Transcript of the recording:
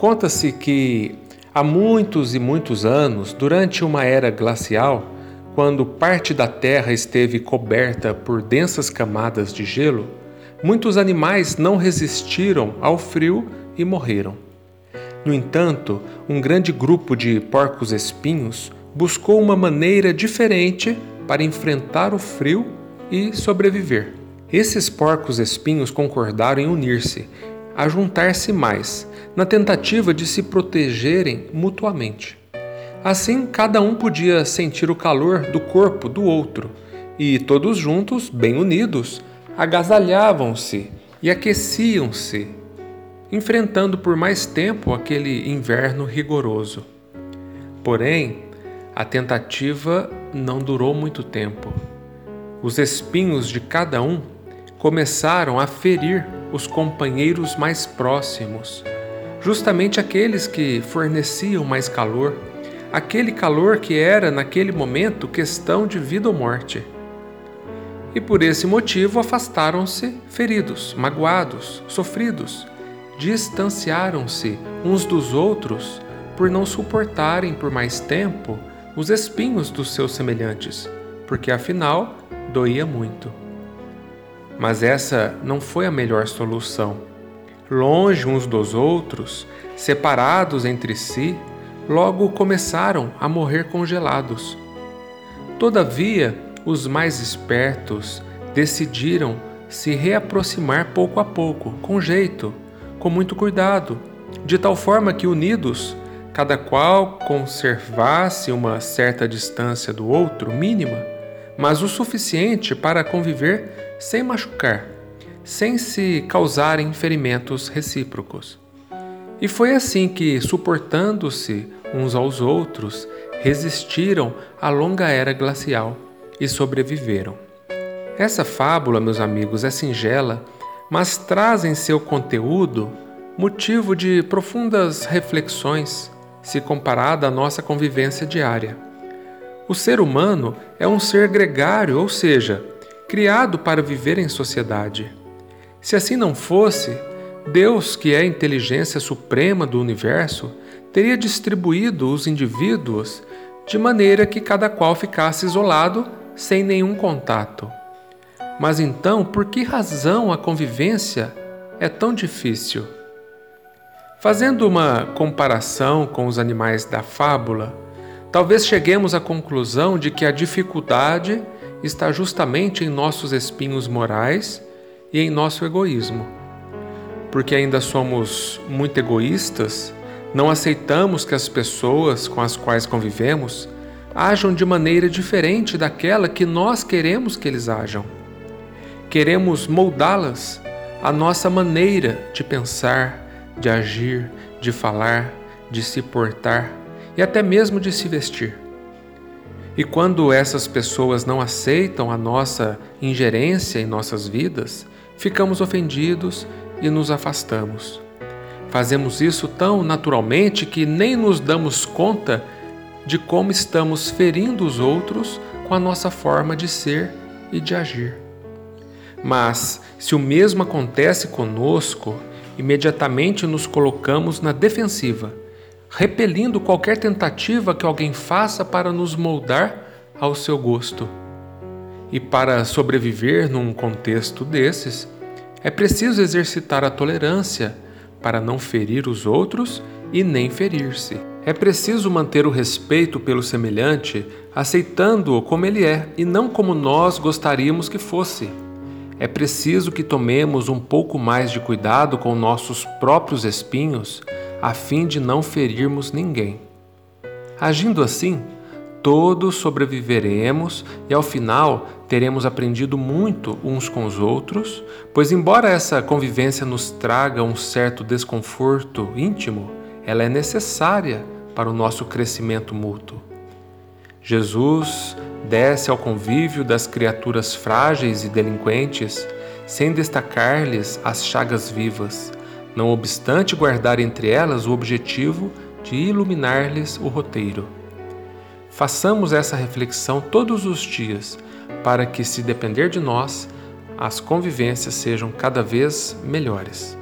Conta-se que há muitos e muitos anos, durante uma era glacial, quando parte da Terra esteve coberta por densas camadas de gelo, muitos animais não resistiram ao frio e morreram. No entanto, um grande grupo de porcos-espinhos buscou uma maneira diferente para enfrentar o frio e sobreviver. Esses porcos-espinhos concordaram em unir-se, a juntar-se mais, na tentativa de se protegerem mutuamente. Assim, cada um podia sentir o calor do corpo do outro, e todos juntos, bem unidos, agasalhavam-se e aqueciam-se, enfrentando por mais tempo aquele inverno rigoroso. Porém, a tentativa não durou muito tempo. Os espinhos de cada um começaram a ferir os companheiros mais próximos, justamente aqueles que forneciam mais calor, aquele calor que era, naquele momento, questão de vida ou morte. E por esse motivo afastaram-se feridos, magoados, sofridos, distanciaram-se uns dos outros por não suportarem por mais tempo os espinhos dos seus semelhantes, porque afinal doía muito. Mas essa não foi a melhor solução. Longe uns dos outros, separados entre si, logo começaram a morrer congelados. Todavia, os mais espertos decidiram se reaproximar pouco a pouco, com jeito, com muito cuidado, de tal forma que unidos cada qual conservasse uma certa distância do outro, mínima, mas o suficiente para conviver sem machucar, sem se causarem ferimentos recíprocos. E foi assim que, suportando-se uns aos outros, resistiram à longa era glacial e sobreviveram. Essa fábula, meus amigos, é singela, mas traz em seu conteúdo motivo de profundas reflexões se comparada à nossa convivência diária. O ser humano é um ser gregário, ou seja, criado para viver em sociedade. Se assim não fosse, Deus, que é a inteligência suprema do universo, teria distribuído os indivíduos de maneira que cada qual ficasse isolado sem nenhum contato. Mas então, por que razão a convivência é tão difícil? Fazendo uma comparação com os animais da fábula, talvez cheguemos à conclusão de que a dificuldade está justamente em nossos espinhos morais e em nosso egoísmo. Porque ainda somos muito egoístas, não aceitamos que as pessoas com as quais convivemos ajam de maneira diferente daquela que nós queremos que eles ajam. Queremos moldá-las à nossa maneira de pensar, de agir, de falar, de se portar e até mesmo de se vestir. E quando essas pessoas não aceitam a nossa ingerência em nossas vidas, ficamos ofendidos e nos afastamos. Fazemos isso tão naturalmente que nem nos damos conta de como estamos ferindo os outros com a nossa forma de ser e de agir. Mas, se o mesmo acontece conosco, imediatamente nos colocamos na defensiva, repelindo qualquer tentativa que alguém faça para nos moldar ao seu gosto. E para sobreviver num contexto desses, é preciso exercitar a tolerância para não ferir os outros e nem ferir-se. É preciso manter o respeito pelo semelhante, aceitando-o como ele é e não como nós gostaríamos que fosse é preciso que tomemos um pouco mais de cuidado com nossos próprios espinhos, a fim de não ferirmos ninguém. Agindo assim, todos sobreviveremos e ao final teremos aprendido muito uns com os outros, pois, embora essa convivência nos traga um certo desconforto íntimo, ela é necessária para o nosso crescimento mútuo. Jesus desce ao convívio das criaturas frágeis e delinquentes, sem destacar-lhes as chagas vivas, não obstante guardar entre elas o objetivo de iluminar-lhes o roteiro. Façamos essa reflexão todos os dias, para que, se depender de nós, as convivências sejam cada vez melhores.